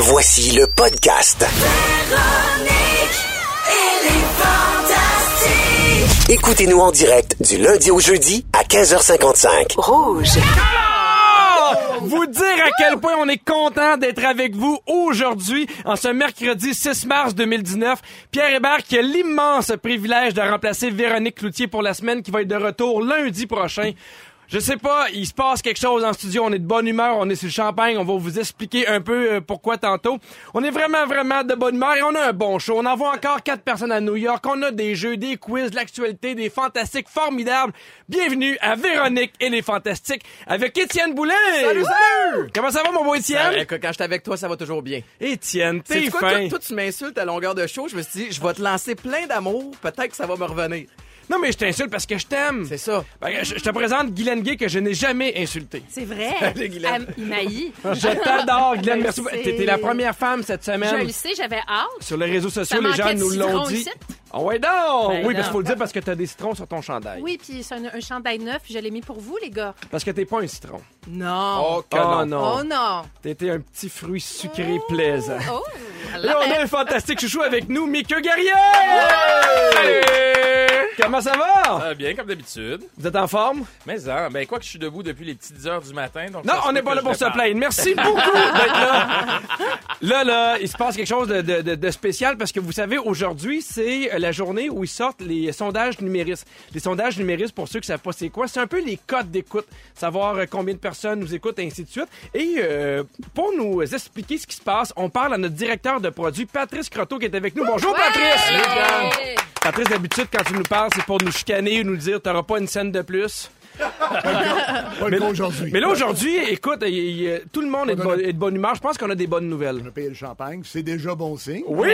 Voici le podcast. Écoutez-nous en direct du lundi au jeudi à 15h55. Rouge. Vous dire à quel point on est content d'être avec vous aujourd'hui, en ce mercredi 6 mars 2019. Pierre Hébert qui a l'immense privilège de remplacer Véronique Cloutier pour la semaine qui va être de retour lundi prochain. Je sais pas, il se passe quelque chose en studio, on est de bonne humeur, on est sur le champagne, on va vous expliquer un peu euh, pourquoi tantôt. On est vraiment, vraiment de bonne humeur et on a un bon show. On envoie encore quatre personnes à New York, on a des jeux, des quiz, de l'actualité, des fantastiques formidables. Bienvenue à Véronique et les Fantastiques avec Étienne Boulay. Salut, salut! Comment ça va, mon beau Étienne? Euh, quand je suis avec toi, ça va toujours bien. Étienne, t'es quoi, fin. toi, toi, tu m'insultes à longueur de show? Je me suis dit, je vais te lancer plein d'amour. Peut-être que ça va me revenir. Non, mais je t'insulte parce que je t'aime. C'est ça. Ben, je, je te présente Guylaine Gay que je n'ai jamais insulté. C'est vrai. Salut, Guylaine. Il m'haït. Je t'adore, Guylaine. Je Merci. T'étais la première femme cette Je semaine. le sais, j'avais hâte. Sur les réseaux sociaux, les gens nous l'ont dit. ici. Ah ouais, non! Ben oui, parce non. qu'il faut le dire parce que t'as des citrons sur ton chandail. Oui, puis c'est un, un chandail neuf, je l'ai mis pour vous, les gars. Parce que t'es pas un citron. Non. Oh, que Oh non. non. Oh non. T'étais un petit fruit sucré plaisant. Oh. Et on a un fantastique chouchou avec nous, Mickey Guerrier! Comment ça va? Ça va bien, comme d'habitude. Vous êtes en forme? Mais hein, ben quoi que je suis debout depuis les petites heures du matin. Donc Non, on n'est pas là pour se plaindre. Merci beaucoup d'être là. Là, là, il se passe quelque chose de, de- spécial parce que vous savez, aujourd'hui, c'est la journée où ils sortent les sondages numéristes. Les sondages numéristes, pour ceux qui savent pas c'est quoi, c'est un peu les codes d'écoute. Savoir euh, combien de personnes nous écoutent, et ainsi de suite. Et euh, pour nous expliquer ce qui se passe, on parle à notre directeur de produits, Patrice Croteau, qui est avec nous. Bonjour, Patrice! Ouais. Patrice, d'habitude, quand tu nous parles, c'est pour nous chicaner ou nous dire t'auras pas une scène de plus. Pas le cas aujourd'hui. Mais là, aujourd'hui, écoute, il- tout le monde est de, bo- est de bonne humeur. Je pense qu'on a des bonnes nouvelles. On a payé le champagne, c'est déjà bon signe. Oui!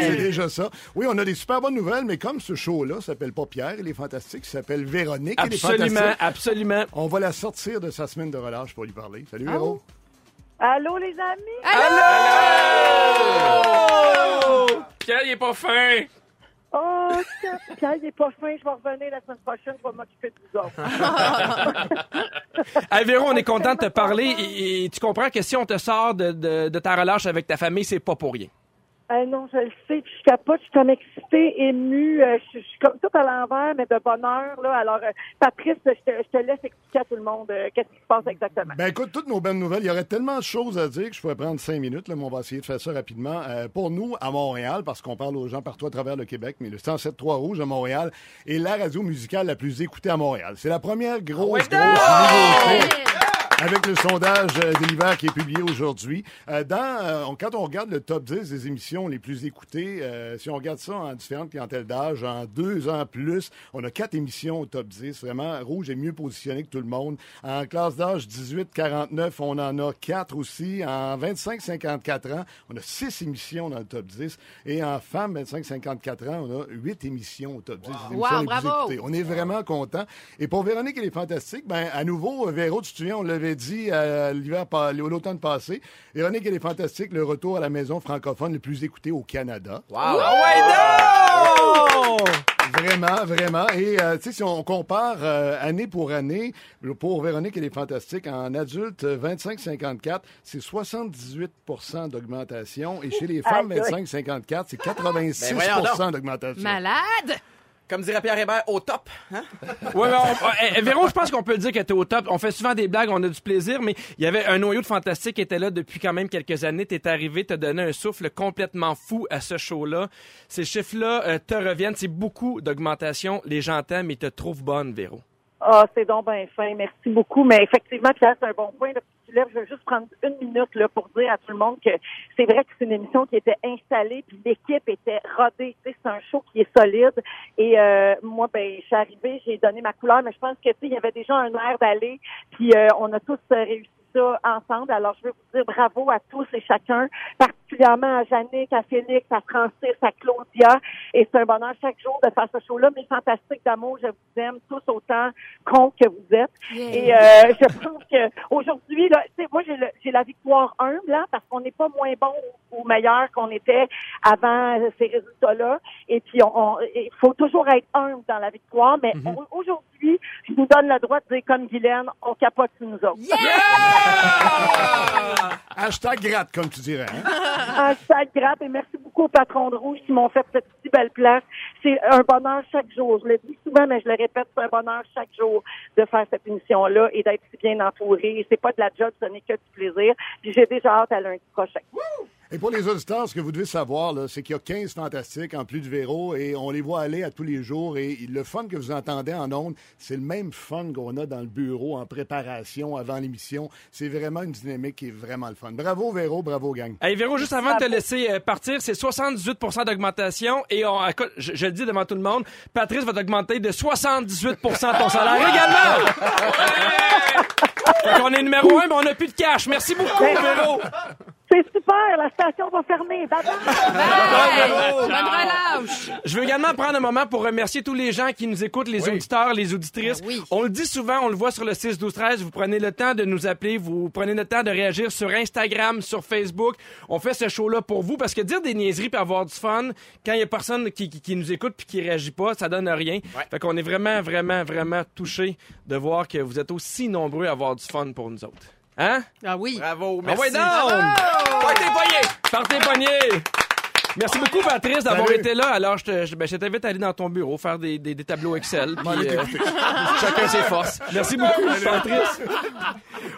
C'est déjà ça. Oui, on a des super bonnes nouvelles, mais comme ce show-là s'appelle pas Pierre, il est fantastique, il s'appelle Véronique, il est Absolument, fantastique. absolument. On va la sortir de sa semaine de relâche pour lui parler. Salut, Ah Véro. Allô, les amis? Allô! Pierre, il est pas fin. Ça- Pierre, il est pas. Je vais revenir la semaine prochaine. Je vais m'occuper de vous autres. Hey, Véro, on est content de te parler tu comprends que si on te sort de, de- de ta relâche avec ta famille, c'est pas pour rien. Euh, non, je le sais. Puis je capote. Je suis comme excitée, émue. euh, je, je suis comme tout à l'envers, mais de bonheur. Là. Alors, euh, Patrice, je te, je te laisse expliquer à tout le monde euh, qu'est-ce qui se passe exactement. Ben écoute, toutes nos bonnes nouvelles, il y aurait tellement de choses à dire que je pourrais prendre cinq minutes, là, mais on va essayer de faire ça rapidement. Euh, pour nous, à Montréal, parce qu'on parle aux gens partout à travers le Québec, mais le 107.3 Rouge à Montréal est la radio musicale la plus écoutée à Montréal. C'est la première grosse, grosse nouveauté. Avec le sondage euh, de l'hiver qui est publié aujourd'hui, euh, dans euh, quand on regarde le top 10 des émissions les plus écoutées, euh, si on regarde ça en différentes clientèles d'âge, en deux ans plus, on a quatre émissions au top 10. Vraiment, Rouge est mieux positionné que tout le monde. En classe d'âge 18-49, on en a quatre aussi. En 25-54 ans, on a six émissions dans le top 10. Et en femmes 25-54 ans, on a huit émissions au top 10 des émissions Wow, les plus bravo. écoutées. On est vraiment content. Et pour Véronique, elle est fantastique. Ben, à nouveau, Véro, tu te souviens, on l'avait dit euh, l'hiver, l'automne passé. Véronique, elle est fantastique. Le retour à la maison francophone le plus écouté au Canada. Wow. Ah ouais, non! Vraiment, vraiment. Et euh, tu sais, si on compare euh, année pour année, pour Véronique, elle est fantastique. En adulte, euh, 25-54, c'est 78% d'augmentation. Et chez les femmes, Aïe, aïe. 25-54, c'est 86 Ben voyons donc. d'augmentation. Malade. Comme dirait Pierre Hébert, au top. Hein? Ouais, mais on- eh, je pense qu'on peut dire que t'es au top. On fait souvent des blagues, on a du plaisir, mais il y avait un noyau de fantastique qui était là depuis quand même quelques années. T'es arrivé, t'as donné un souffle complètement fou à ce show-là. Ces chiffres-là euh, te reviennent. C'est beaucoup d'augmentation. Les gens t'aiment et te trouvent bonne, Véro. Ah, c'est donc bien fin. Merci beaucoup. Mais effectivement, Pierre, c'est un bon point. Tu lèves. Je veux juste prendre une minute là, pour dire à tout le monde que c'est vrai que c'est une émission qui était installée, puis l'équipe était rodée. C'est un show qui est solide. Et euh, moi, ben, je suis arrivée, j'ai donné ma couleur, mais je pense que tu sais, il y avait déjà un air d'aller. Puis euh, on a tous euh, réussi ça ensemble. Alors, je veux vous dire bravo à tous et chacun, particulièrement à Jannick, à Félix, à Francis, à Claudia. Et c'est un bonheur chaque jour de faire ce show-là. Mais fantastique d'amour, je vous aime tous autant con que vous êtes. Yeah. Et euh, je pense que aujourd'hui, là, moi j'ai le- j'ai la victoire humble là, parce qu'on n'est pas moins bon ou meilleur qu'on était avant ces résultats-là. Et puis, on, on- il faut toujours être humble dans la victoire. Mais Mhm. au- aujourd'hui, je nous donne le droit de dire comme Guylaine, on capote nous autres. Hashtag gratte, comme tu dirais. Hein? Hashtag gratte et merci beaucoup aux patrons de rouge qui m'ont fait cette si belle place. C'est un bonheur chaque jour. Je le dis souvent, mais je le répète, c'est un bonheur chaque jour de faire cette émission-là et d'être si bien entouré. C'est pas de la job, ce n'est que du plaisir. Puis j'ai déjà hâte à lundi prochain. Et pour les auditeurs, ce que vous devez savoir, c'est qu'il y a 15 fantastiques en plus de Véro et on les voit aller à tous les jours. Et le fun que vous entendez en ondes, c'est le même fun qu'on a dans le bureau en préparation avant l'émission. C'est vraiment une dynamique qui est vraiment le fun. Bravo Véro, bravo gang. Hey Véro, juste avant de te laisser euh, partir, c'est 78% d'augmentation et on, écoute, je, je le dis devant tout le monde, Patrice va t'augmenter de 78% ton salaire également. Fait qu'on est numéro un, mais on n'a plus de cash. Merci beaucoup, Véro. C'est super, la station va fermer. Bye bye. Bonne relâche. Je veux également prendre un moment pour remercier tous les gens qui nous écoutent, les auditeurs, les auditrices. Ben oui. On le dit souvent, on le voit sur le 6 12 13, vous prenez le temps de nous appeler, vous prenez le temps de réagir sur Instagram, sur Facebook. On fait ce show là pour vous parce que dire des niaiseries puis avoir du fun quand il y a personne qui, qui, qui nous écoute puis qui réagit pas, ça donne rien. Fait qu'on est vraiment vraiment vraiment touché de voir que vous êtes aussi nombreux à avoir du fun pour nous autres. Hein? Ah oui. Bravo, Ah merci. ouais, down! Partez poignets! Partez poignets! Merci beaucoup, Patrice, d'avoir Salut. été là. Alors, je te- je ben, je t'invite à aller dans ton bureau, faire des, des- des tableaux Excel. puis, euh, chacun ses forces. Merci beaucoup, Patrice.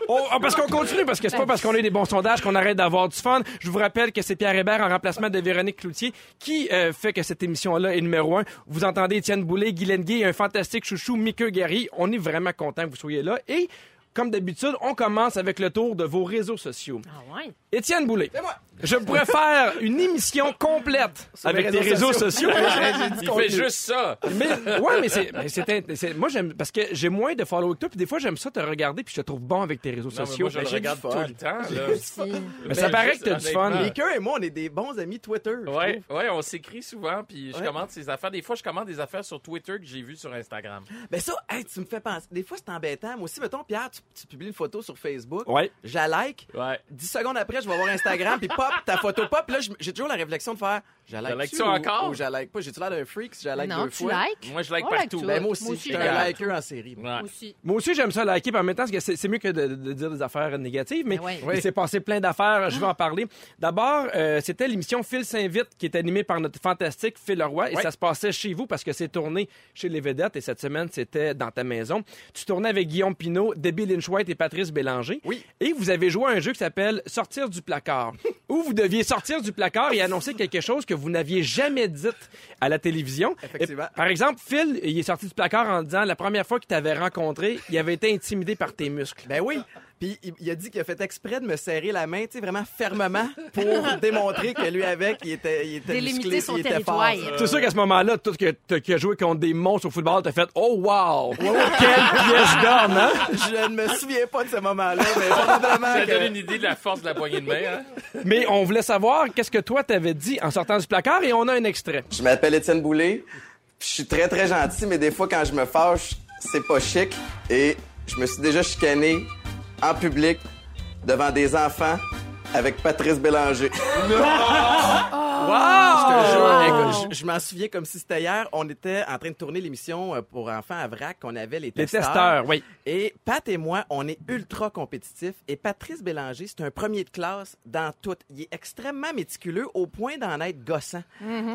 Oh, ah, parce qu'on continue, parce que c'est pas parce qu'on a eu des bons sondages qu'on arrête d'avoir du fun. Je vous rappelle que c'est Pierre Hébert en remplacement de Véronique Cloutier qui euh, fait que cette émission-là est numéro un. Vous entendez Étienne Boulay, Guylaine Gay et un fantastique chouchou, Mickey Gary. On est vraiment content que vous soyez là. Et, comme d'habitude, on commence avec le tour de vos réseaux sociaux. Ah ouais? Étienne Boulay, je pourrais faire une émission complète avec mes tes réseaux réseaux sociaux. Il fait juste ça. mais ouais, mais c'est, mais c'est, int- c'est- moi j'aime parce que j'ai moins de follow que toi, puis des fois j'aime ça te regarder, puis je te trouve bon avec tes réseaux Non, mais sociaux. moi, je le du regarde tout le temps. Là. Mais ça Ben, paraît juste que t'as du fun. Mika et moi, on est des bons amis Twitter. Ouais, ouais, on s'écrit souvent, puis je Ouais. commente ces affaires. Des fois, je commande des affaires sur Twitter que j'ai vues sur Instagram. Ben ça, hey, tu me fais penser. Des fois, c'est embêtant. Moi aussi, mettons, Pierre, tu, tu publies une photo sur Facebook. Ouais. Je la like. Ouais. 10 secondes après, je vais voir Instagram, puis pop, ta photo pop. Là, j'ai toujours la réflexion de faire, je like, like tu ça ou, encore? Ou je la like pas? J'ai-tu l'air d'un freak si je like non, deux tu fois? likes? Moi, je like On like partout. tout. Ben moi aussi, Moi je aussi, suis je un like liker en série. moi. Ouais. Aussi. Moi aussi, j'aime ça liker, puis en même temps, parce que c'est, c'est mieux que de, de dire des affaires négatives, mais Ben ouais. il Oui. s'est passé plein d'affaires, je vais en parler. D'abord, euh, c'était l'émission Phil s'invite, qui est animée par notre fantastique Phil Leroy, et Ouais. ça se passait chez vous, parce que c'est tourné chez les vedettes, et cette semaine, c'était dans ta maison. Tu tournais avec Guillaume Pinault, Debbie Lynch-White et Patrice Bélanger. Oui. Et vous avez joué à un jeu qui s'appelle Sortir du placard, où vous deviez sortir du placard et annoncer quelque chose que vous n'aviez jamais dit à la télévision. Effectivement. Et, par exemple, Phil, il est sorti du placard en disant la première fois qu'il t'avait rencontré, il avait été intimidé par tes muscles. Ben oui. Puis il, il a dit qu'il a fait exprès de me serrer la main, tu sais, vraiment fermement, pour démontrer que lui avec, il était, il était Délimiter musclé, son il était territoire. fort. C'est sûr qu'à ce moment-là, tout que t'as- qui a joué contre des monstres au football, t'as fait Oh wow! Quelle pièce d'homme, hein? Je ne me souviens pas de ce moment-là, mais probablement Ça que... donne une idée de la force de la poignée de main. Hein? Mais on voulait savoir qu'est-ce que toi t'avais dit en sortant du placard et on a un extrait. Je m'appelle Étienne Boulay. Je suis très très gentil, mais des fois quand je me fâche, c'est pas chic. Et je me suis déjà chicané en public devant des enfants avec Patrice Bélanger. Jure, écoute, je, je m'en souviens comme si c'était hier. On était en train de tourner l'émission euh, pour enfants à VRAC. On avait les Les testeurs. testeurs, oui. Et Pat et moi, on est ultra compétitifs. Et Patrice Bélanger, c'est un premier de classe dans tout. Il est extrêmement méticuleux au point d'en être gossant.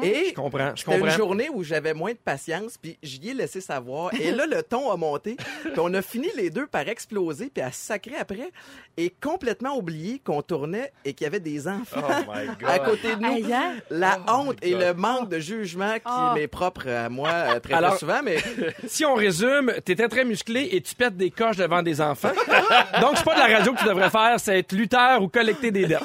Et Je comprends, je une journée où j'avais moins de patience, puis j'y ai laissé savoir. Et là, le ton a monté. Puis on a fini les deux par exploser, puis à se sacrer après. Et complètement oublié qu'on tournait et qu'il y avait des enfants Oh my God. à côté de nous. Aïe, hein? La honte et le manque de jugement qui Oh. m'est propre à moi euh, très, Alors- très souvent, mais Si on résume, t'étais très musclé et tu pètes des coches devant des enfants. Donc, c'est pas de la radio que tu devrais faire, c'est être lutteur ou collecter des dettes.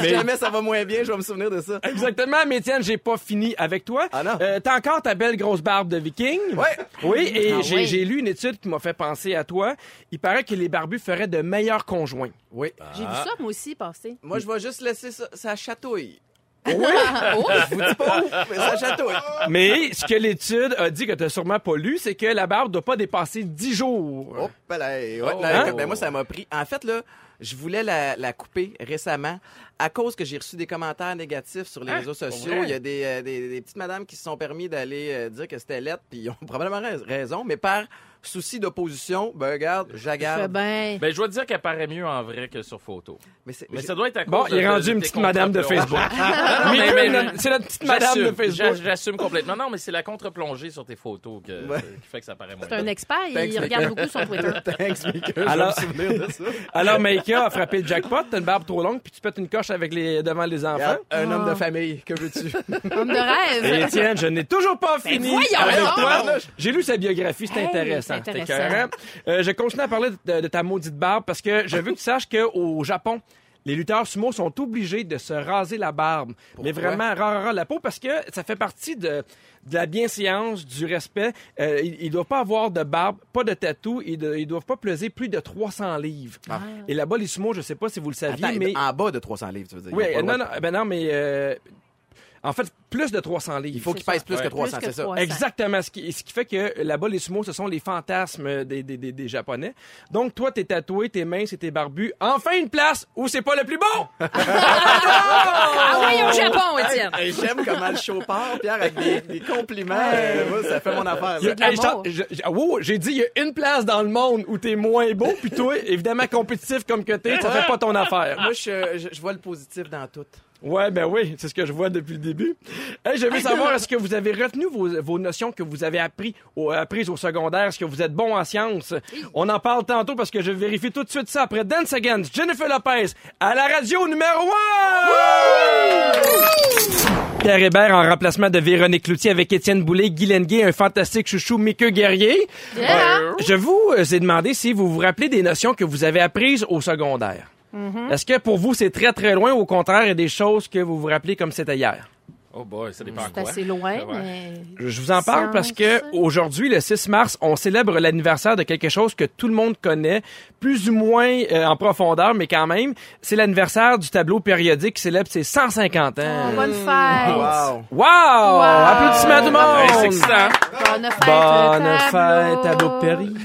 si jamais ça va moins bien, je vais me souvenir de ça. Exactement, mais Étienne, j'ai pas fini avec toi. Ah non? Euh, T'as encore ta belle grosse barbe de viking. Ouais. Oui, et Ah j'ai oui. j'ai lu une étude qui m'a fait penser à toi. Il paraît que les barbus feraient de meilleurs conjoints. Oui. J'ai vu ça, moi aussi, passer. Moi, je vais juste laisser ça, ça chatouille. Oh! Je vous dis pas où, mais ça chatouille. Mais ce que l'étude a dit que t'as sûrement pas lu, c'est que la barbe doit pas dépasser 10 jours. Hop là, ouais, Oh. là, Hein? ben moi, ça m'a pris. En fait, là, Je voulais la, la couper récemment à cause que j'ai reçu des commentaires négatifs sur les Hein? réseaux sociaux. Il y a des, euh, des, des petites madames qui se sont permis d'aller euh, dire que c'était lettre, puis ils ont probablement rais- raison, mais par souci d'opposition, ben regarde, j'agarde. Ben, je dois te dire qu'elle paraît mieux en vrai que sur photo. Mais ça doit être à cause Bon, de- il est rendu de une petite madame de. Facebook. Non, Mais- mais- mais- mais- c'est la petite madame de. Facebook. J'a- J'assume complètement. Non, mais c'est la contre-plongée sur tes photos que- Ouais. qui fait que ça paraît moins. C'est un expert, il regarde Mika. beaucoup son Twitter. Thanks, Mika, je vais Alors- me souvenir de ça. Alors, Maïka a frappé le jackpot, t'as une barbe trop longue, puis tu pètes une coche avec les, devant les enfants? Un homme Ah. de famille, que veux-tu? Homme de Et rêve. Étienne, je n'ai toujours pas fini voyons avec donc! toi. J'ai lu sa biographie, c'est Hey, intéressant. intéressant. Euh, je continue à parler de, de ta maudite barbe parce que je veux que tu saches qu'au Japon, les lutteurs sumo sont obligés de se raser la barbe. Mais vraiment, rare, la peau parce que ça fait partie de, de la bienséance, du respect. Euh, ils ne doivent pas avoir de barbe, pas de tatou. Ils ne doivent pas peser plus de 300 livres. Et là-bas, les sumo, je sais pas si vous le saviez, Attends, mais... en bas de 300 livres, tu veux dire. Oui, non, non, ben non, mais... euh, en fait, plus de 300 livres. Il faut qu'il pèse plus que Ouais. 300, Plus que c'est ça. 300. Exactement. Ce qui, ce qui fait que là-bas, les sumos, ce sont les fantasmes des, des, des, des Japonais. Donc, toi, t'es tatoué, t'es mince et t'es barbu. Enfin, une place où c'est pas le plus bon! Ah oui, au Japon, Étienne. Hey, J'aime comment le show part, Pierre, avec des, des compliments. Euh, moi, ça fait mon affaire. Hey, wow, j'ai dit, il y a une place dans le monde où t'es moins beau, puis toi, évidemment, compétitif comme que t'es, ça fait pas ton affaire. Moi, je, je- je vois le positif dans tout. Ouais, ben oui, c'est ce que je vois depuis le début. Hey, je veux savoir, est-ce que vous avez retenu vos, vos notions que vous avez appris au, apprises au secondaire? Est-ce que vous êtes bon en sciences? On en parle tantôt parce que je vérifie tout de suite ça après Dance Against, Jennifer Lopez, à la radio numéro 1! Pierre Hébert en remplacement de Véronique Cloutier avec Étienne Boulay, Guy Lenguet, un fantastique chouchou, Mickey Guerrier. Yeah. Euh, je vous euh, ai demandé si vous vous rappelez des notions que vous avez apprises au secondaire. Est-ce que pour vous, c'est très, très loin ou au contraire, il y a des choses que vous vous rappelez comme c'était hier? Oh boy, ça dépend C'est quoi. assez loin, Ouais. mais... Je vous en parle parce que aujourd'hui, le 6 mars, on célèbre l'anniversaire de quelque chose que tout le monde connaît, plus ou moins euh, en profondeur, mais quand même. C'est l'anniversaire du tableau périodique qui célèbre ses 150 ans. Oh, bonne fête. Wow. Wow! Applaudissements tout le Hey, c'est monde! excitant. Bonne fête. Bonne tableau. fête, tableau périodique.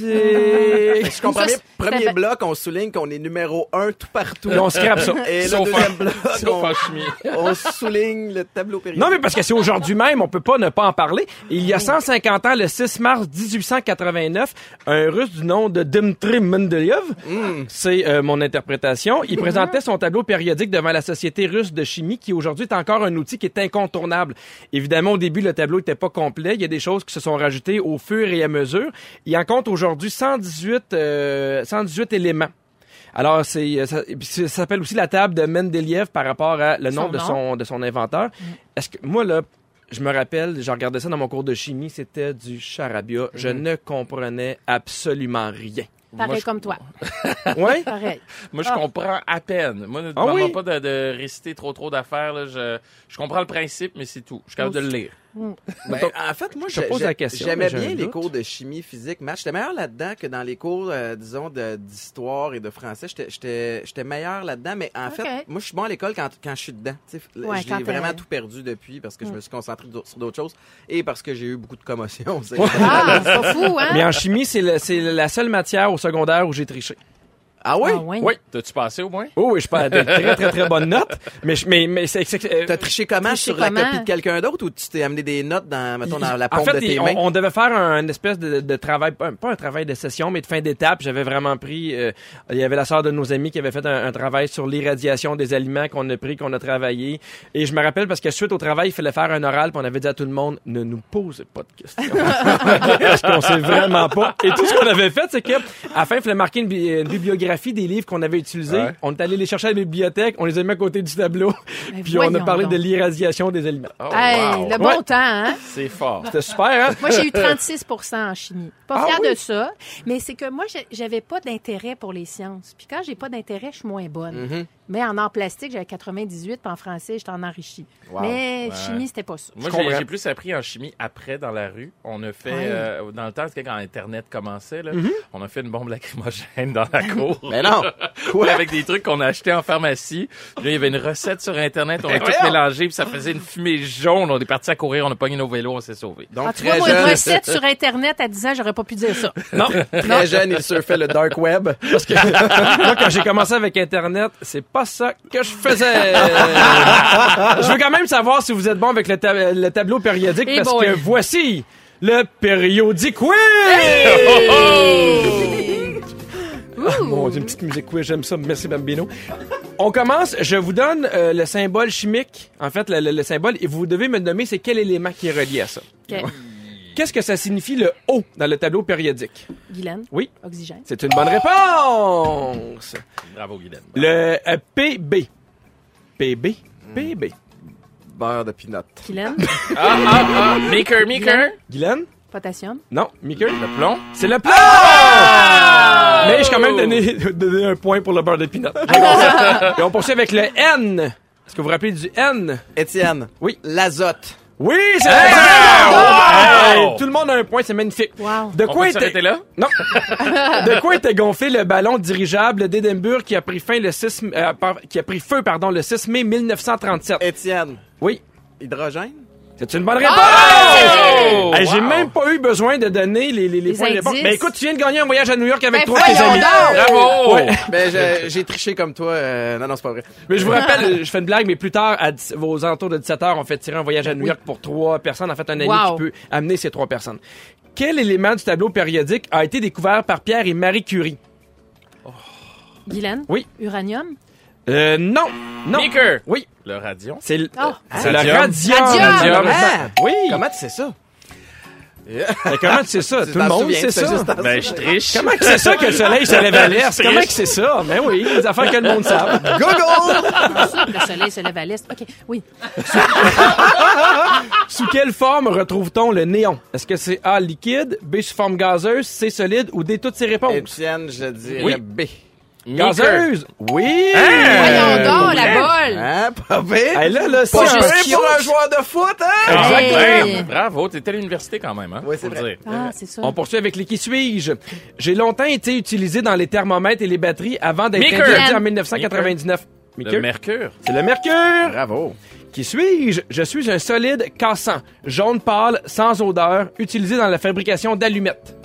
Je comprends bien, premier c'est- bloc, on souligne qu'on est numéro un tout partout. Et on scrape ça. Et le deuxième bloc, on, souligne le tableau périodique. Non, mais parce que c'est aujourd'hui même, on peut pas ne pas en parler. Il y a 150 ans, le 6 mars 1889, un Russe du nom de Dmitri Mendeleev, c'est euh, mon interprétation, il présentait son tableau périodique devant la Société russe de chimie, qui aujourd'hui est encore un outil qui est incontournable. Évidemment, au début, le tableau était pas complet. Il y a des choses qui se sont rajoutées au fur et à mesure. Il en compte aujourd'hui 118, euh, 118 éléments. Alors, c'est, euh, ça, puis ça s'appelle aussi la table de Mendeleev par rapport à le nom Son de nom. son, de son inventeur. Est-ce que, moi, là, je me rappelle, j'ai regardé ça dans mon cours de chimie, c'était du charabia. Je ne comprenais absolument rien. Pareil Moi, je- comme toi. Ouais? Pareil. Moi, je Ah. comprends à peine. Moi, ne Ah oui? pas de, de réciter trop trop d'affaires. là. Je, je comprends le principe, mais c'est tout. Je suis capable de le lire. Ben, en fait, moi, Je pose la question, j'aimais mais j'ai bien les doute. cours de chimie, physique, maths. J'étais meilleur là-dedans que dans les cours, euh, disons, d'histoire et de français. J'étais- J'étais j'étais meilleur là-dedans, mais en fait, moi, je suis bon à l'école quand, quand je suis dedans. Ouais, j'ai vraiment tout perdu depuis parce que je me suis concentré sur d'autres choses et parce que j'ai eu beaucoup de commotions. Ah, c'est pas fou, hein? Mais en chimie, c'est le- c'est la seule matière au secondaire où j'ai triché. Ah oui? Ah, ouais. Oui. T'as-tu passé au moins? Oh, oui, je pas de très, très, très bonnes notes. Mais, je- mais, mais c'est, c'est- euh, T'as triché comment? Triché sur la comment? copie de quelqu'un d'autre ou tu t'es amené des notes dans, mettons, dans la en paume fait, de tes il- mains? on, on devait faire un, une espèce de, de travail, pas un, pas un travail de session, mais de fin d'étape. J'avais vraiment pris. euh, il y avait la sœur de nos amis qui avait fait un, un travail sur l'irradiation des aliments qu'on a pris, qu'on a travaillé. Et je me rappelle parce que suite au travail, il fallait faire un oral, puis on avait dit à tout le monde ne nous posez pas de questions. parce qu'on sait vraiment pas. Et tout ce qu'on avait fait, c'est que à la fin, il fallait marquer une, bi- une bibliographie des livres qu'on avait utilisés. Ouais. On est allé les chercher à la bibliothèque, on les a mis à côté du tableau, Mais puis on a parlé donc. de l'irradiation des aliments. Oh, Hey, wow. le bon Ouais. temps, hein? C'est fort. C'était super, hein? Moi, j'ai eu 36% en chimie. Pas Ah fière oui? de ça, mais c'est que moi, j'avais pas d'intérêt pour les sciences. Puis quand j'ai pas d'intérêt, je suis moins bonne. Mm-hmm. Mais en art plastique, j'avais 98, puis en français, j'étais en enrichi. Mais chimie, c'était pas ça. Moi, Je j'ai comprends. j'ai plus appris en chimie après dans la rue. On a fait, Ouais. euh, dans le temps, c'était quand Internet commençait, là, Mm-hmm. on a fait une bombe lacrymogène dans la cour. Mais non! Quoi? Avec des trucs qu'on a achetés en pharmacie. Là, il y avait une recette sur Internet, on a tout mélangé, puis ça faisait une fumée jaune. On est parti à courir, on a pogné nos vélos, on s'est sauvés. Donc, Ah, tu vois, très moi, une recette sur Internet à 10 ans, j'aurais pas pu dire ça. Non. très jeune, il surfait le dark web. Parce que moi, quand j'ai commencé avec Internet, c'est pas ça que je faisais. je veux quand même savoir si vous êtes bon avec le, ta- le tableau périodique Eh parce que voici le périodique quiz! Ah, Mon Dieu, une petite musique quiz, j'aime ça. Merci, Bambino. On commence, je vous donne euh, le symbole chimique, en fait, le, le- le symbole, et vous devez me nommer c'est quel élément qui est relié à ça? OK. Qu'est-ce que ça signifie le O dans le tableau périodique? Guylaine, Oui, oxygène. c'est une bonne réponse. Bravo, Guylaine. Le euh, PB. PB. PB. Beurre de peanut. Guylaine, Ah, ah, ah, Maker, Maker. Guylaine? potassium? Non. Mickey? Le plomb. C'est le plomb! Ah! Mais je quand même donné, donné un point pour le beurre de peanut. Et on poursuit avec le N. Est-ce que vous vous rappelez du N? Étienne. Oui. L'azote. Oui, c'est Hey! Hey! Wow! Tout le monde a un point, c'est magnifique. Wow. De On quoi peut était... là? Non. de quoi était gonflé le ballon dirigeable d'Édimbourg qui a pris fin le 6 euh, par- qui a pris feu pardon le 6 mai 1937 Étienne. Oui. Hydrogène? C'est une bonne réponse! Oh! Hey, J'ai Wow. même pas eu besoin de donner les, les, les Les points de réponse. indices. Ben écoute, tu viens de gagner un voyage à New York avec Ben, toi et tes amis. Bravo! Ouais. Ben, j'ai triché comme toi. euh, non, non, c'est pas vrai. Mais je vous rappelle, je fais une blague, mais plus tard, à 10 aux alentours de 17h, on fait tirer un voyage à New York pour trois personnes. En fait, un ami Wow. qui peut amener ces trois personnes. Quel élément du tableau périodique a été découvert par Pierre et Marie Curie? Guylaine? Oui. Uranium? Euh, non. Non. Maker. Oui. Le radion. C'est le, Oh. c'est le Radium. radium. Radium. Ah! Oui. Comment tu sais ça? Mais comment tu sais ça? Tout le monde sait ça. Ben, je triche. Comment que c'est ça que le soleil se lève à l'est? Comment que c'est ça? Ben oui, des affaires que le monde savent. Google! Le soleil se lève à l'est. OK, oui. Sous quelle forme retrouve-t-on le néon? Est-ce que c'est A, liquide, B, sous forme gazeuse, C, solide ou D, toutes ces réponses? Étienne, je dirais Oui. B. Gazeuse? Oui! Voyons donc, la bolle. Hein, pas pire? Hey, là, là, c'est un- juste pour un joueur de foot, hein? Exactement. Hey. Bravo, t'étais à l'université quand même, hein? Oui, c'est vrai. le dire. Ah, c'est ça. On poursuit avec les qui suis-je? J'ai longtemps été utilisé dans les thermomètres et les batteries avant d'être interdit en 1999. Le mercure. C'est le mercure. Bravo. Qui suis-je? Je suis un solide cassant, jaune pâle, sans odeur, utilisé dans la fabrication d'allumettes.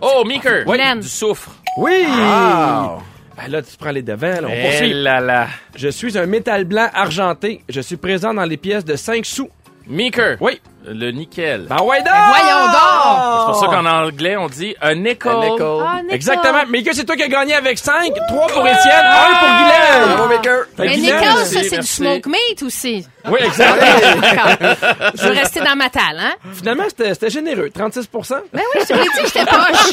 Oh, Maker. Oui. Du soufre. Oui! Wow. Ben là, tu prends les devants, là. On Eh poursuit. là là. Je suis un métal blanc argenté. Je suis présent dans les pièces de 5 sous. Maker. Oui. Le nickel. Ben ouais, donc! voyons donc! C'est pour ça qu'en anglais, on dit un nickel. Un nickel. Ah. Exactement. Mais que c'est toi qui as gagné avec 5, 3 pour Étienne, 1 pour Guylaine. Bravo, Maker. Que Mais Guylaine, Nicole, merci, ça, c'est du smoke meat aussi. Oui, exact. D'accord. Je veux rester dans ma talle, hein? Finalement, c'était c'était généreux. 36 Ben oui, je t'avais dit que j'étais poche.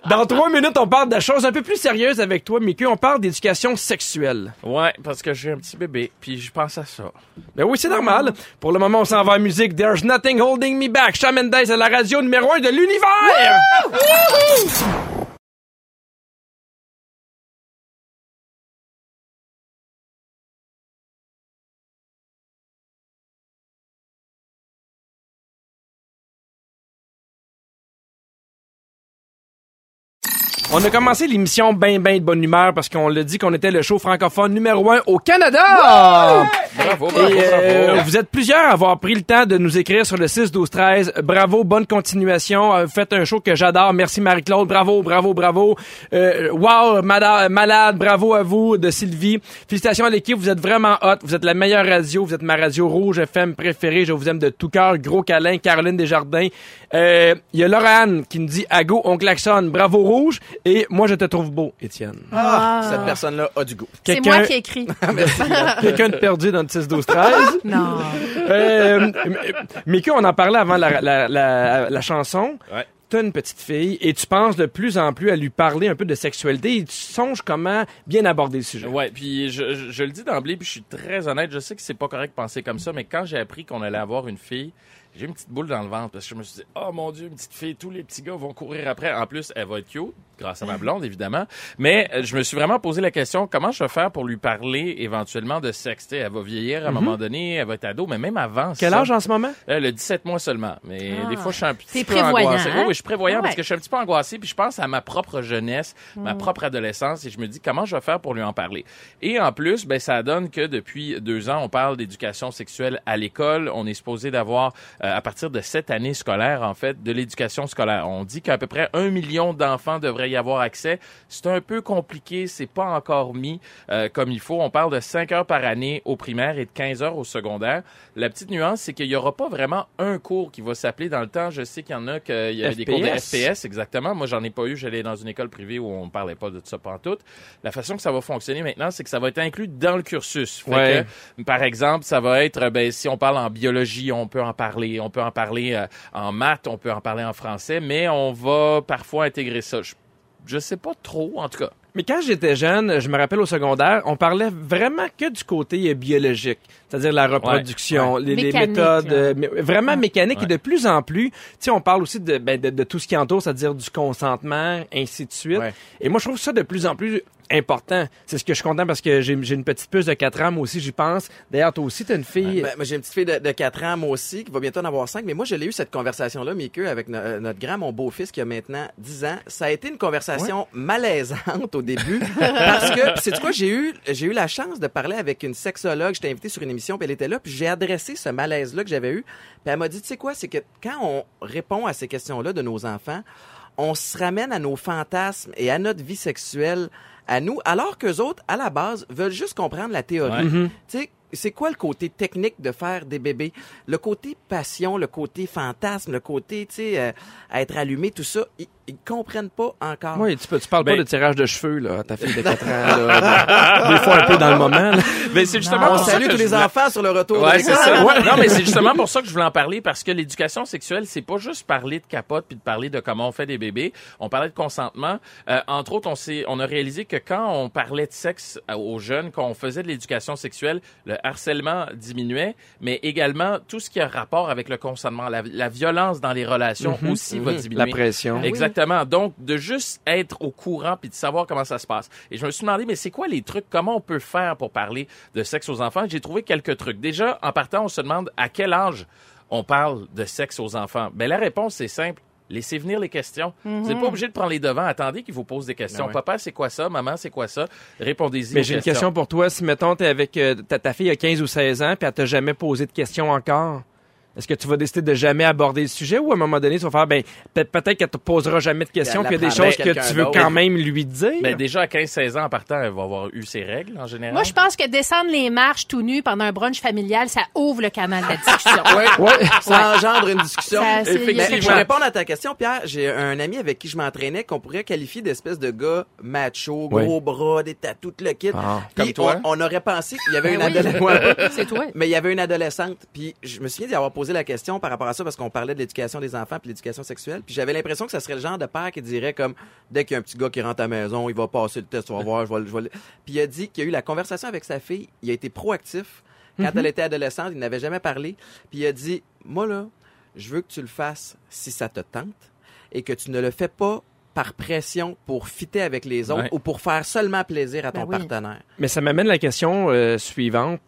Dans 3 minutes, on parle de choses un peu plus sérieuses avec toi, Mickey. On parle d'éducation sexuelle. Ouais, parce que j'ai un petit bébé, puis je pense à ça. Ben oui, c'est normal. Pour le moment, on s'en va à la musique. There's nothing holding me back. Shawn Mendes à la radio numéro 1 de l'univers. On a commencé l'émission ben ben de bonne humeur parce qu'on l'a dit qu'on était le show francophone numéro un au Canada. Bravo, Et bravo, euh, bravo. vous êtes plusieurs à avoir pris le temps de nous écrire sur le 6 12 13. Bravo, bonne continuation. Euh, faites un show que j'adore. Merci Marie-Claude. Bravo, bravo, bravo. Euh, wow, malade. Bravo à vous de Sylvie. Félicitations à l'équipe. Vous êtes vraiment hot. Vous êtes la meilleure radio. Vous êtes ma radio rouge FM préférée. Je vous aime de tout cœur. Gros câlin. Caroline Desjardins. Euh, Il y a Laurent qui nous dit à go, on klaxonne. Bravo rouge. Et moi, je te trouve beau, Étienne. Ah, cette personne-là a du goût. C'est Quelqu'un- moi qui ai écrit. Quelqu'un de perdu dans le 6 12 13. Non. Euh, Mickey, on en parlait avant la, la, la, la chanson. Ouais. T'as une petite fille et tu penses de plus en plus à lui parler un peu de sexualité et tu songes comment bien aborder le sujet. Ouais, puis je, je, je le dis d'emblée, puis je suis très honnête, je sais que c'est pas correct de penser comme ça, mais quand j'ai appris qu'on allait avoir une fille, j'ai une petite boule dans le ventre parce que je me suis dit, oh mon Dieu, une petite fille, tous les petits gars vont courir après. En plus, elle va être cute, grâce à ma blonde, évidemment. Mais euh, je me suis vraiment posé la question, comment je vais faire pour lui parler éventuellement de sexe? Tu sais, elle va vieillir à un moment donné, elle va être ado, mais même avant Quel ça, âge en ce moment? euh, le 17 mois seulement. Mais Ah. des fois, je suis un petit peu prévoyant, angoissé. hein? Oui, oui, je suis prévoyant Ah parce que je suis un petit peu angoissé, puis je pense à ma propre jeunesse, Mm. ma propre adolescence, et je me dis comment je vais faire pour lui en parler? Et en plus, ben, ça donne que depuis deux ans, on parle d'éducation sexuelle à l'école. On est supposé d'avoir, à partir de cette année scolaire, en fait, de l'éducation scolaire. On dit qu'à peu près un million d'enfants devraient y avoir accès. C'est un peu compliqué, c'est pas encore mis euh, comme il faut. On parle de 5 heures par année au primaire et de 15 heures au secondaire. La petite nuance, c'est qu'il y aura pas vraiment un cours qui va s'appeler dans le temps. Je sais qu'il y en a qu'il y avait des cours de FPS. FPS, exactement. Moi, j'en ai pas eu. J'allais dans une école privée où on parlait pas de ça pantoute. La façon que ça va fonctionner maintenant, c'est que ça va être inclus dans le cursus. Fait Ouais. que, par exemple, ça va être, euh, ben, si on parle en biologie, on peut en parler. On peut en parler euh, en maths, on peut en parler en français, mais on va parfois intégrer ça. Je, je sais pas trop, en tout cas. Mais quand j'étais jeune, je me rappelle au secondaire, on parlait vraiment que du côté euh, biologique, c'est-à-dire la reproduction, les, les Mécanique, méthodes, euh, vraiment mécaniques. Ouais. Et de plus en plus, tu sais, on parle aussi de, ben, de, de tout ce qui entoure, c'est-à-dire du consentement, ainsi de suite. Ouais. Et moi, je trouve ça de plus en plus important. C'est ce que je suis content parce que j'ai j'ai une petite puce de 4 ans, moi aussi, j'y pense. D'ailleurs, toi aussi, t'as une fille... Ben, moi, j'ai une petite fille de, de 4 ans, moi aussi, qui va bientôt en avoir 5. Mais moi, je l'ai eu cette conversation-là, Mickey, avec no- euh, notre grand, mon beau-fils, qui a maintenant 10 ans. Ça a été une conversation malaisante au début. parce que, c'est quoi, j'ai eu, j'ai eu la chance de parler avec une sexologue. J'étais invité sur une émission, puis elle était là, puis j'ai adressé ce malaise-là que j'avais eu. Puis elle m'a dit, tu sais quoi, c'est que quand on répond à ces questions-là de nos enfants, on se ramène à nos fantasmes et à notre vie sexuelle à nous, alors qu'eux autres, à la base, veulent juste comprendre la théorie. Ouais. Sais, c'est quoi le côté technique de faire des bébés? Le côté passion, le côté fantasme, le côté, tu sais, euh, être allumé, tout ça, ils, comprennent pas encore. Oui, tu, peux, tu parles Ben- pas de tirage de cheveux, là, à ta fille de 4 ans, là. Des fois un peu dans le moment, là. Mais c'est justement On pour ça salue que tous je les voulais- enfants sur le retour. Ouais, c'est ça. Non, mais c'est justement pour ça que je voulais en parler parce que l'éducation sexuelle, c'est pas juste parler de capote puis de parler de comment on fait des bébés. On parlait de consentement. Euh, entre autres, on s'est, on a réalisé que quand on parlait de sexe à- aux jeunes, quand on faisait de l'éducation sexuelle, le harcèlement diminuait, mais également tout ce qui a rapport avec le consentement, la, la violence dans les relations aussi va diminuer. La pression. Exactement. Donc, de juste être au courant puis de savoir comment ça se passe. Et je me suis demandé, mais c'est quoi les trucs? Comment on peut faire pour parler de sexe aux enfants? J'ai trouvé quelques trucs. Déjà, en partant, on se demande à quel âge on parle de sexe aux enfants. Ben, la réponse, c'est simple. Laissez venir les questions. Vous n'êtes pas obligé de prendre les devants. Attendez qu'ils vous posent des questions. Ben ouais. Papa, c'est quoi ça? Maman, c'est quoi ça? Répondez-y. Mais j'ai une question pour toi. Si, mettons, t'es avec euh, ta, ta fille a 15 ou 16 ans, puis elle t'a jamais posé de questions encore, est-ce que tu vas décider de jamais aborder le sujet ou à un moment donné, tu vas faire, ben, peut- peut-être qu'elle te posera jamais de questions, Puis il y a des choses que tu veux quand même lui dire? Ben, déjà, à 15-16 ans, en partant, elle va avoir eu ses règles, en général. Moi, je pense que descendre les marches tout nu pendant un brunch familial, ça ouvre le canal de la discussion. ouais. Ça engendre une discussion. Ça, Mais pour chose. répondre à ta question, Pierre, j'ai un ami avec qui je m'entraînais qu'on pourrait qualifier d'espèce de gars macho, gros Oui. bras, des tatous, le kit. Ah, Puis comme toi. On, on aurait pensé qu'il y avait une Ben oui. adolescente. C'est toi. Mais il y avait une adolescente, puis je me souviens d'y avoir posé la question par rapport à ça parce qu'on parlait de l'éducation des enfants puis l'éducation sexuelle, puis j'avais l'impression que ça serait le genre de père qui dirait comme dès qu'il y a un petit gars qui rentre à la maison, il va passer le test, tu vas voir, je vais, le- je vais Puis il a dit qu'il a eu la conversation avec sa fille, il a été proactif. Quand elle était adolescente, il n'avait jamais parlé, puis il a dit "Moi là, je veux que tu le fasses si ça te tente et que tu ne le fais pas par pression pour fitter avec les autres Ouais. ou pour faire seulement plaisir à ton Ben oui. partenaire." Mais ça m'amène la question euh, suivante.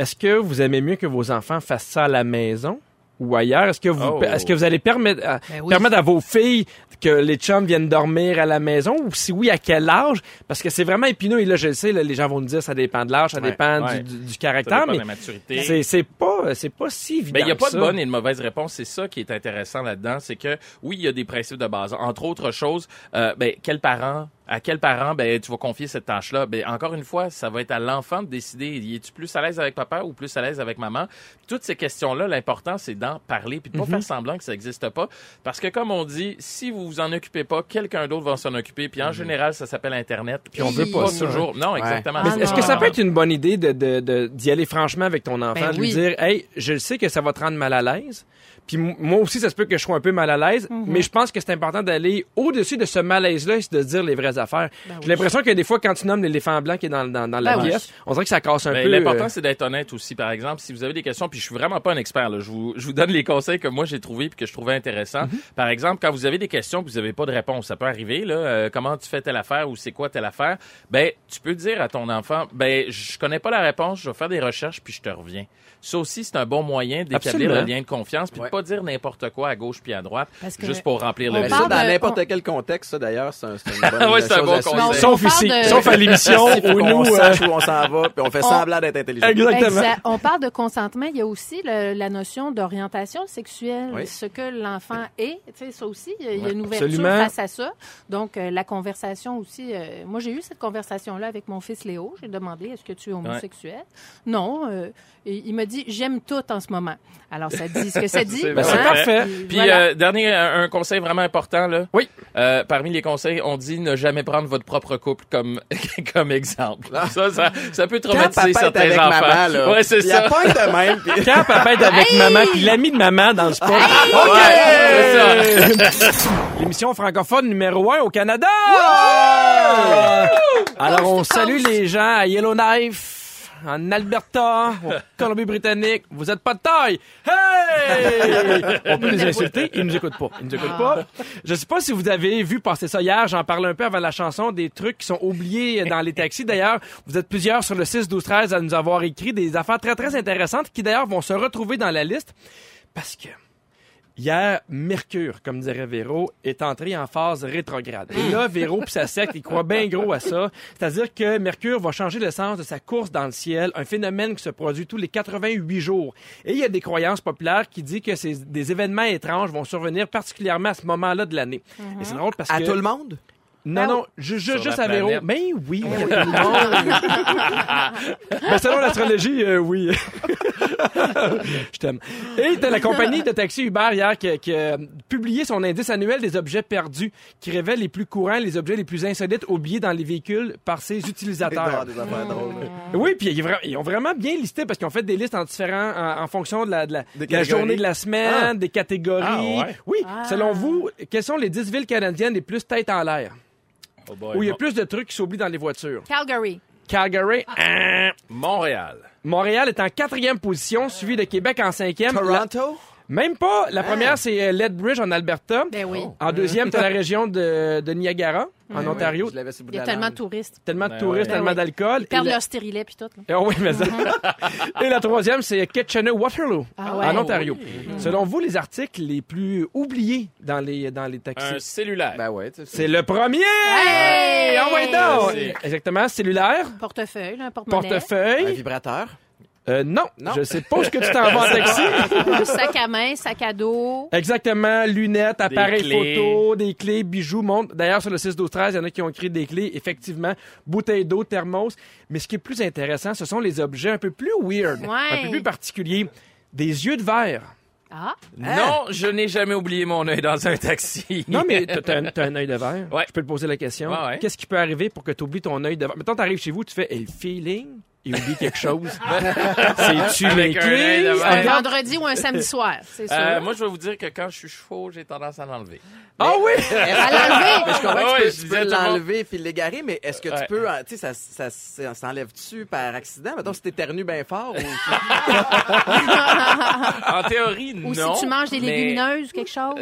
Est-ce que vous aimez mieux que vos enfants fassent ça à la maison ou ailleurs? Est-ce que vous, Oh. est-ce que vous allez permettre, à, Ben oui. permettre à vos filles que les chums viennent dormir à la maison? Ou si oui, à quel âge? Parce que c'est vraiment épineux et là, je le sais, là, les gens vont nous dire ça dépend de l'âge, ça Ouais. dépend Ouais. du, du- du Ça caractère, dépend de mais la maturité. c'est, c'est pas, c'est pas si évident. Mais il n'y a pas ça. de bonne et de mauvaise réponse. C'est ça qui est intéressant là-dedans. C'est que, oui, il y a des principes de base. Entre autres choses, euh, ben, quel parent, à quel parent, ben, tu vas confier cette tâche-là? Ben, encore une fois, ça va être à l'enfant de décider. Es-tu plus à l'aise avec papa ou plus à l'aise avec maman? Toutes ces questions-là, l'important, c'est d'en parler puis de pas faire semblant que ça n'existe pas. Parce que, comme on dit, si vous vous en occupez pas, quelqu'un d'autre va s'en occuper. Puis, en général, ça s'appelle Internet. Puis, on veut pas toujours. Non, exactement. Ah, Est-ce que ça peut être une bonne idée de, de, de- d'y aller franchement avec ton enfant, Ben de lui oui. dire, hey, je sais que ça va te rendre mal à l'aise, Puis moi aussi, ça se peut que je sois un peu mal à l'aise, Mhm. mais je pense que c'est important d'aller au-dessus de ce malaise-là et de se dire les vraies affaires. Ben J'ai l'impression que des fois, quand tu nommes l'éléphant blanc qui est dans, dans, dans la Ben oui. pièce, on dirait que ça casse un Ben, peu. L'important, euh, c'est d'être honnête aussi. Par exemple, si vous avez des questions, puis je suis vraiment pas un expert, là, je, vous, je vous donne les conseils que moi j'ai trouvés puis que je trouvais intéressants. Mhm. Par exemple, quand vous avez des questions, puis vous n'avez pas de réponse, ça peut arriver. Là, euh, comment tu fais telle affaire ou c'est quoi telle affaire Ben, tu peux dire à ton enfant, ben, je connais pas la réponse, je vais faire des recherches puis je te reviens. Ça aussi, c'est un bon moyen d'établir le lien de confiance puis Ouais. de pas dire n'importe quoi à gauche puis à droite, Parce que juste pour remplir on le vide. ça, dans n'importe on- quel contexte, ça, d'ailleurs, c'est un, c'est une bonne Ouais, c'est un chose bon conseil. on Sauf ici, de- sauf à l'émission où nous... euh, sache où on s'en va, puis on fait On- semblant d'être intelligent. Exactement. Exact. On parle de consentement. Il y a aussi le- la notion d'orientation sexuelle, Oui. ce que l'enfant est. Tu sais, ça aussi, il y a- il y a une ouverture Absolument. face à ça. Donc, euh, la conversation aussi. euh, moi, j'ai eu cette conversation-là avec mon fils Léo. J'ai demandé est-ce que tu es homosexuel? Non. euh, et il m'a dit j'aime tout en ce moment. Alors, ça dit ce que ça dit. C'est Ben, c'est parfait. Puis voilà. euh, dernier un, un conseil vraiment important là. Oui. Euh, parmi les conseils, on dit ne jamais prendre votre propre couple comme comme exemple. Ça, ça, ça peut Quand traumatiser papa est certains avec enfants. maman, là, ouais, c'est il ça. pas de même. puis- Quand papa est avec maman, puis l'ami de maman dans le sport. Ouais, c'est ça. L'émission francophone numéro un au Canada! Alors, on salue les gens à Yellowknife, en Alberta, en Colombie-Britannique. Vous êtes pas de taille! Hey! On peut les insulter, ils nous écoutent pas. Ils nous écoutent pas. Je sais pas si vous avez vu passer ça hier, j'en parlais un peu avant la chanson, des trucs qui sont oubliés dans les taxis. D'ailleurs, vous êtes plusieurs sur le 6, 12, 13 à nous avoir écrit des affaires très, très intéressantes qui d'ailleurs vont se retrouver dans la liste parce que Hier, Mercure, comme dirait Véro, est entré en phase rétrograde. Et là, Véro puis sa secte, il croit bien gros à ça. C'est-à-dire que Mercure va changer le sens de sa course dans le ciel, un phénomène qui se produit tous les 88 jours. Et il y a des croyances populaires qui disent que des événements étranges vont survenir particulièrement à ce moment-là de l'année. Et c'est drôle parce À que... tout le monde? Non, Ah non, ju- ju- Sur juste la à Véro. planète. Mais oui, à tout le monde. ben, selon l'astrologie, euh, oui. Je t'aime. Et t'as la compagnie de taxi Uber hier qui, a- qui a publié son indice annuel des objets perdus, qui révèle les plus courants, les objets les plus insolites oubliés dans les véhicules par ses utilisateurs. des affaires drôles. Oui, puis ils, vra- ils ont vraiment bien listé parce qu'ils ont fait des listes en différents, en, en fonction de la, de la, Des de la catégories. journée de la semaine, des catégories. Ah, ouais. Oui, Ah. selon vous, quelles sont les 10 villes canadiennes les plus têtes en l'air? Oh boy, Où il y a plus de trucs qui s'oublient dans les voitures. Calgary. Calgary, hein? Montréal. Montréal est en quatrième position, suivi de Québec en cinquième. Toronto? Même pas. La première, c'est euh, Lethbridge en Alberta. Ben oui. En deuxième, t'as la région de, de Niagara, en Ontario. Je le bout Il y a tellement de touristes. Tellement de Ben touristes, tellement Ben oui. d'alcool. Ils perdent Et la- leur stérilet puis tout. là. Ah oui, mais ça. Et la troisième, c'est Kitchener-Waterloo, Ah ouais. en Ontario. Selon vous, les articles les plus oubliés dans les, dans les taxis? Un cellulaire. Ben ouais, tu sais, C'est le premier! Hey! Ah donc! Merci. Exactement, cellulaire, Portefeuille, là, un porte-monnaie. un portefeuille. vibrateur. Euh, non, Non. je sais pas ce que tu t'en vas en taxi. Un sac à main, sac à dos. Exactement, lunettes, appareils photo, des clés, bijoux, montres. D'ailleurs, sur le 6 12 13 il y en a qui ont écrit des clés, effectivement, bouteilles d'eau, thermos. Mais ce qui est plus intéressant, ce sont les objets un peu plus weird, Ouais. un peu plus particuliers. Des yeux de verre. Ah, Non, je n'ai jamais oublié mon œil dans un taxi. Non, mais t'as un, t'as un œil de verre. Ouais. Je peux te poser la question. Ouais, ouais. Qu'est-ce qui peut arriver pour que tu oublies ton œil de verre? Mettons, t'arrives chez vous, tu fais hey, le feeling, il oublie quelque chose. C'est-tu les clés? un vendredi ou un samedi soir, c'est sûr. Euh, moi, je vais vous dire que quand je suis chaud, j'ai tendance à l'enlever. Ah oui! à l'enlever. Mais je comprends Ah que ouais, tu je peux, l'enlever puis l'égarer, mais est-ce que Ouais. tu peux, euh, tu sais, ça, ça, ça, s'enlève-tu par accident? Mettons, si t'éternues bien fort ou... En théorie, Ou non. si tu manges des légumineuses ou quelque chose?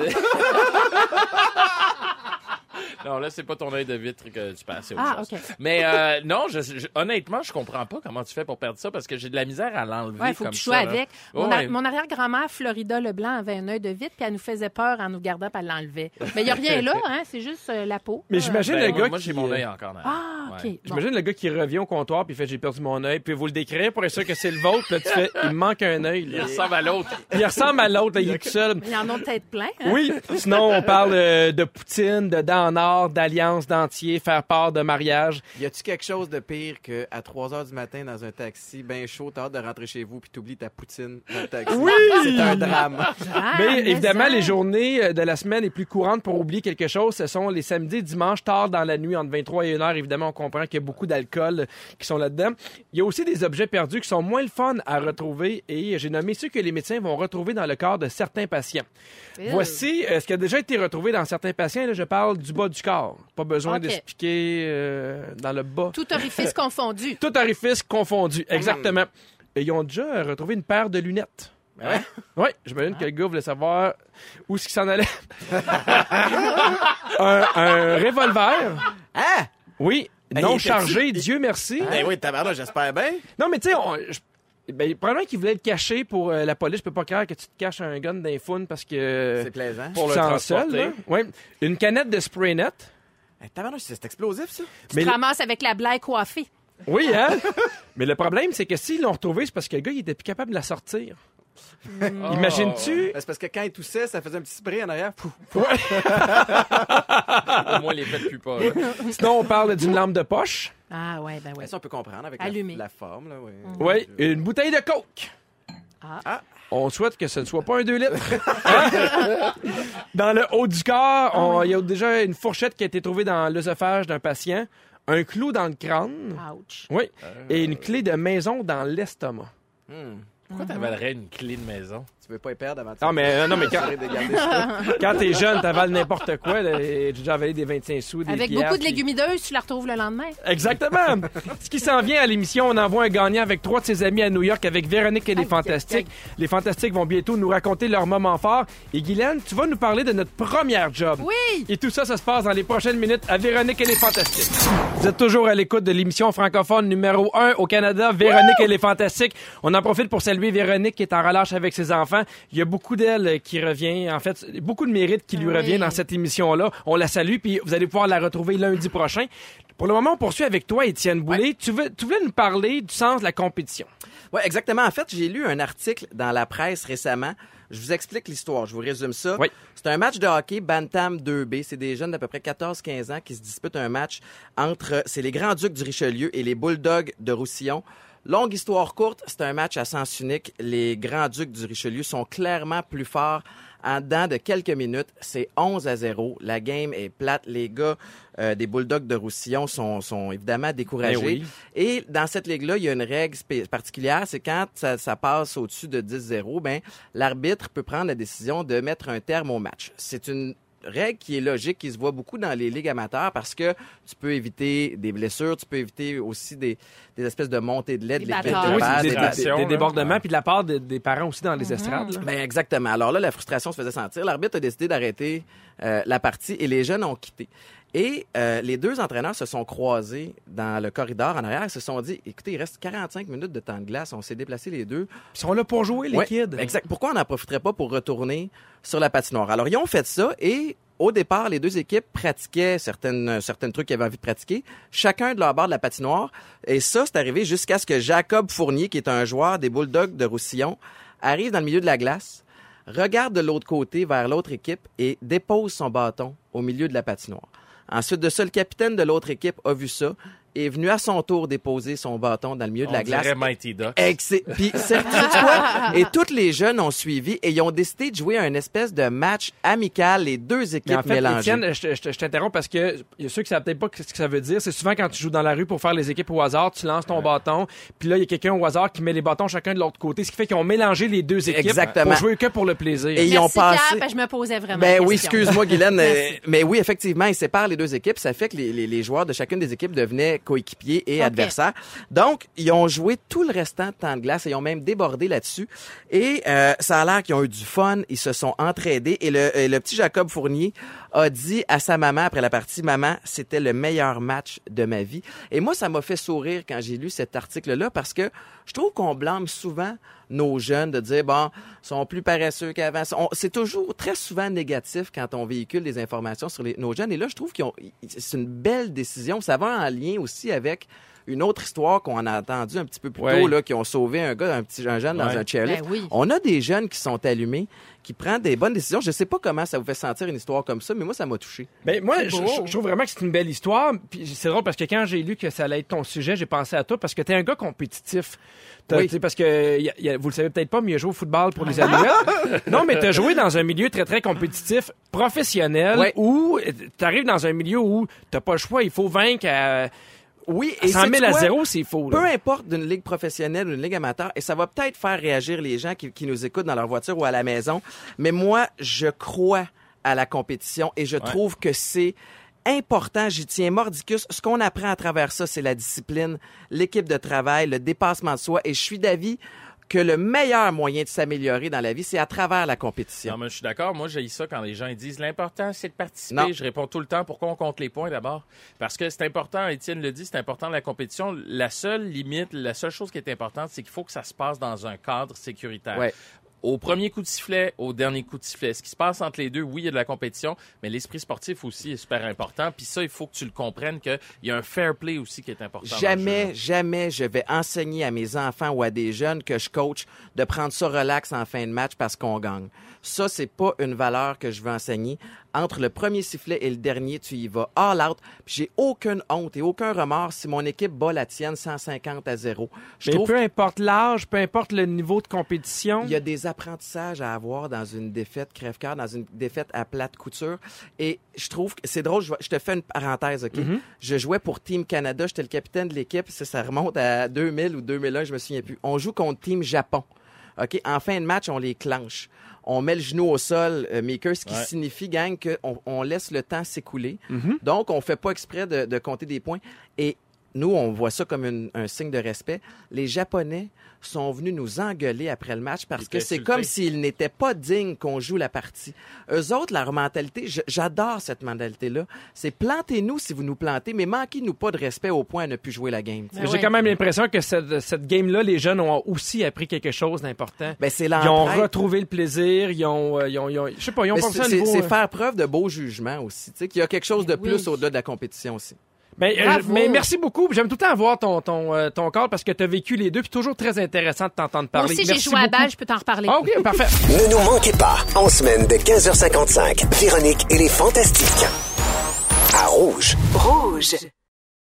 Non, là, c'est pas ton œil de vitre que tu passes. Ah, chose. OK. Mais euh, non, je, je- honnêtement, je comprends pas comment tu fais pour perdre ça parce que j'ai de la misère à l'enlever. Ouais, il faut que tu joues avec. Mon, Ouais. a- mon arrière-grand-mère, Florida Leblanc, avait un œil de vitre, puis elle nous faisait peur en nous gardant, puis elle l'enlevait. Mais il n'y a rien là, hein, c'est juste euh, la peau. Mais j'imagine Ben, le gars moi, qui... j'ai mon euh, œil encore. là. Ah, OK. Ouais. Bon. J'imagine le gars qui revient au comptoir puis fait j'ai perdu mon œil puis vous le décrire pour être sûr que c'est le vôtre là tu fais il me manque un œil Il ressemble à l'autre. Il ressemble à l'autre il est tout seul. Il y en a peut-être plein. hein? Oui, sinon on parle euh, de poutine, de dents en d'alliance, d'entier, faire part de mariage. Y a-tu quelque chose de pire que à 3 heures du matin dans un taxi, ben chaud, t'as hâte de rentrer chez vous puis t'oublies ta poutine dans le taxi? Oui! C'est un drame. Ah, mais mais évidemment, ça. les journées euh, de la semaine les plus courantes pour oublier quelque chose, ce sont les samedis et dimanches, tard dans la nuit, entre 23 et 1 heure. Évidemment, on comprend qu'il y a beaucoup d'alcool euh, qui sont là-dedans. Il y a aussi des objets perdus qui sont moins le fun à retrouver et j'ai nommé ceux que les médecins vont retrouver dans le corps de certains patients. Ew. Voici euh, ce qui a déjà été retrouvé dans certains patients. Là, je parle du bas du corps. Pas besoin d'expliquer euh, dans le bas. Tout orifice confondu. Tout orifice confondu. Exactement. Et ils ont déjà retrouvé une paire de lunettes. Ouais? Oui, j'imagine que le gars voulait savoir où est-ce qu'il s'en allait. un, un revolver. Hein? Oui, Ben, non chargé, Dieu merci. Ben oui, tabarnak, j'espère bien. Non, mais tu sais, ben, probablement qu'il voulait le cacher pour euh, la police. Je peux pas croire que tu te caches un gun d'un fun parce que... C'est plaisant. Pour le seul, transporter. là. Ouais. Une canette de spray net. Hey, tabarnak, c'est explosif, ça. Tu Mais te le- ramasses avec la blague coiffée. Oui, hein? mais le problème, c'est que s'ils l'ont retrouvé, c'est parce que le gars, il était plus capable de la sortir. Imagines-tu? Ben, C'est parce que quand il toussait, ça faisait un petit spray en arrière. Pouf. Au moins, les fêtes plus pas. là. Sinon, on parle d'une lampe de poche. Ah ouais, ben ouais. Ben, ça, on peut comprendre avec Allumé. la, la forme. Là, oui. Oui, une bouteille de coke. Ah. Ah. On souhaite que ce ne soit pas un 2 litres. Dans le haut du corps, on- il y a déjà une fourchette qui a été trouvée dans l'œsophage d'un patient, un clou dans le crâne, Ouch. oui, et une clé de maison dans l'estomac. Hmm. Pourquoi t'avalerais une clé de maison? Tu veux pas y perdre avant de Ah, mais, euh, non, mais quand, de garder ça. quand t'es jeune, t'avales n'importe quoi. là, et J'ai déjà avalé des 25 sous, des Avec pierres, beaucoup de puis- légumineuses, tu la retrouves le lendemain. Exactement. Ce qui s'en vient à l'émission, on envoie un gagnant avec trois de ses amis à New York avec Véronique et les Aïe, Fantastiques. Les Fantastiques vont bientôt nous raconter leur moment fort. Et Guylaine, tu vas nous parler de notre première job. Oui! Et tout ça, ça se passe dans les prochaines minutes à Véronique et les Fantastiques. Vous êtes toujours à l'écoute de l'émission francophone numéro 1 au Canada, Véronique et les Fantastiques. On en profite pour saluer Véronique qui est en relâche avec ses enfants. Il y a beaucoup d'elle qui revient, en fait, beaucoup de mérite qui lui Oui. revient dans cette émission-là. On la salue, puis vous allez pouvoir la retrouver lundi prochain. Pour le moment, on poursuit avec toi, Étienne Boulay. Tu, veux, tu voulais nous parler du sens de la compétition. Oui, exactement. En fait, j'ai lu un article dans la presse récemment. Je vous explique l'histoire, je vous résume ça. Oui. C'est un match de hockey Bantam 2B. C'est des jeunes d'à peu près 14-15 ans qui se disputent un match entre, c'est les Grands Ducs du Richelieu et les Bulldogs de Roussillon. Longue histoire courte, c'est un match à sens unique. Les Grands Ducs du Richelieu sont clairement plus forts. En dedans de quelques minutes, c'est 11 à 0. La game est plate. Les gars euh, des Bulldogs de Roussillon sont, sont évidemment découragés. Oui. Et dans cette ligue-là, il y a une règle particulière, c'est quand ça, ça passe au-dessus de 10-0, ben l'arbitre peut prendre la décision de mettre un terme au match. C'est une règle qui est logique, qui se voit beaucoup dans les ligues amateurs parce que tu peux éviter des blessures, tu peux éviter aussi des, des espèces de montées de lait, Des Oui, des, des- des- Frustration, des là. débordements, puis de la part de- des parents aussi dans les estrades. là. Ben exactement. Alors là, la frustration se faisait sentir. L'arbitre a décidé d'arrêter euh, la partie et les jeunes ont quitté. Et euh, les deux entraîneurs se sont croisés dans le corridor en arrière et se sont dit, écoutez, il reste 45 minutes de temps de glace. On s'est déplacés les deux. Ils sont là pour jouer, les Ouais, kids. Exact. Pourquoi on n'en profiterait pas pour retourner sur la patinoire? Alors, ils ont fait ça et au départ, les deux équipes pratiquaient certaines, certains trucs qu'ils avaient envie de pratiquer, chacun de leur bord de la patinoire. Et ça, c'est arrivé jusqu'à ce que Jacob Fournier, qui est un joueur des Bulldogs de Roussillon, arrive dans le milieu de la glace, regarde de l'autre côté vers l'autre équipe et dépose son bâton au milieu de la patinoire. Ensuite de le capitaine de l'autre équipe a vu ça est venu à son tour déposer son bâton dans le milieu de la On glace. Mighty Ducks. Puis? Et tous les jeunes ont suivi et ils ont décidé de jouer un espèce de match amical, les deux équipes Mais en fait, mélangées. Étienne, je, te- je te- je t'interromps parce que il y a ceux qui savent peut-être pas ce que ça veut dire. C'est souvent quand tu joues dans la rue pour faire les équipes au hasard, tu lances ton bâton, puis là il y a quelqu'un au hasard qui met les bâtons chacun de l'autre côté, ce qui fait qu'ils ont mélangé les deux équipes Exactement. pour jouer que pour le plaisir. Et ils ont passé. Pierre, je me posais vraiment Ben oui, excuse-moi, Guylaine. Euh, mais oui, effectivement, ils séparent les deux équipes. Ça fait que les, les- les joueurs de chacune des équipes devenaient coéquipiers et adversaires. Donc, ils ont joué tout le restant de temps de glace et ils ont même débordé là-dessus. Et euh, ça a l'air qu'ils ont eu du fun. Ils se sont entraidés. Et le, et le petit Jacob Fournier a dit à sa maman après la partie, maman, c'était le meilleur match de ma vie. Et moi, ça m'a fait sourire quand j'ai lu cet article-là parce que je trouve qu'on blâme souvent nos jeunes de dire, bon, sont plus paresseux qu'avant. C'est toujours très souvent négatif quand on véhicule des informations sur nos jeunes. Et là, je trouve que c'est une belle décision. Ça va en lien aussi avec une autre histoire qu'on a entendu un petit peu plus Ouais. tôt, là, qui ont sauvé un gars, un petit un jeune dans Ouais. un chairlift. Ben oui. On a des jeunes qui sont allumés, qui prennent des bonnes décisions. Je sais pas comment ça vous fait sentir une histoire comme ça, mais moi, ça m'a touché. Ben, moi, je, trouve vraiment que c'est une belle histoire. Puis c'est drôle parce que quand j'ai lu que ça allait être ton sujet, j'ai pensé à toi parce que t'es un gars compétitif. Oui. tu Parce que y a- y a- vous le savez peut-être pas, mais il a joué au football pour les Alouettes. non, mais t'as joué dans un milieu très très compétitif, professionnel, Ouais. où t'arrives dans un milieu où t'as pas le choix, il faut vaincre à, Oui, à 100 000 sais-tu à zéro, c'est faux. là. Peu importe d'une ligue professionnelle ou d'une ligue amateur, et ça va peut-être faire réagir les gens qui, qui nous écoutent dans leur voiture ou à la maison, mais moi, je crois à la compétition et je trouve que c'est important, j'y tiens mordicus. Ce qu'on apprend à travers ça, c'est la discipline, l'équipe de travail, le dépassement de soi, et je suis d'avis que le meilleur moyen de s'améliorer dans la vie, c'est à travers la compétition. Non, mais je suis d'accord. Moi, j'ai ça quand les gens ils disent l'important, c'est de participer. Non. Je réponds tout le temps pourquoi on compte les points d'abord? Parce que c'est important, Étienne le dit, c'est important la compétition. La seule limite, la seule chose qui est importante, c'est qu'il faut que ça se passe dans un cadre sécuritaire. Ouais. Au premier coup de sifflet, au dernier coup de sifflet. Ce qui se passe entre les deux, oui, il y a de la compétition, mais l'esprit sportif aussi est super important. Puis ça, il faut que tu le comprennes qu'il y a un fair play aussi qui est important. Jamais, jamais je vais enseigner à mes enfants ou à des jeunes que je coach de prendre ça relax en fin de match parce qu'on gagne. Ça, c'est pas une valeur que je veux enseigner. Entre le premier sifflet et le dernier, tu y vas all out. J'ai aucune honte et aucun remords si mon équipe bat la tienne 150 à 0. Je Mais trouve peu importe l'âge, peu importe le niveau de compétition. il y a des apprentissages à avoir dans une défaite crève-cœur, dans une défaite à plate couture. Et je trouve que c'est drôle, je, te fais une parenthèse, OK? Je jouais pour Team Canada, j'étais le capitaine de l'équipe, ça, ça remonte à 2000 ou 2001, je me souviens plus. On joue contre Team Japon. OK? En fin de match, on les clenche. On met le genou au sol, euh, Maker, ce qui Ouais. signifie, gang, qu'on on laisse le temps s'écouler. Donc, on fait pas exprès de, de compter des points. Et nous, on voit ça comme une- un signe de respect. Les Japonais sont venus nous engueuler après le match parce que c'est comme s'ils n'étaient pas dignes qu'on joue la partie. Eux autres, leur mentalité, j'adore cette mentalité-là. C'est plantez-nous si vous nous plantez, mais manquez-nous pas de respect au point à ne plus jouer la game. J'ai ouais. quand même l'impression que cette, cette game-là, les jeunes ont aussi appris quelque chose d'important. Ben, c'est Ils ont retrouvé le plaisir, ils ont, euh, ils ont, ils ont- je sais pas, ils ont c'est- euh, faire preuve de beau jugement aussi. Tu sais, qu'il y a quelque chose de Ben oui. plus au-delà de la compétition aussi. Ben, euh, mais merci beaucoup. J'aime tout le temps voir ton, ton, euh, ton corps parce que tu as vécu les deux, puis toujours très intéressant de t'entendre Moi parler. aussi, j'ai joué à balle, je peux t'en reparler. Ah, OK, parfait. Ne nous manquez pas, en semaine de 15h55, Véronique et les Fantastiques. À Rouge. Rouge.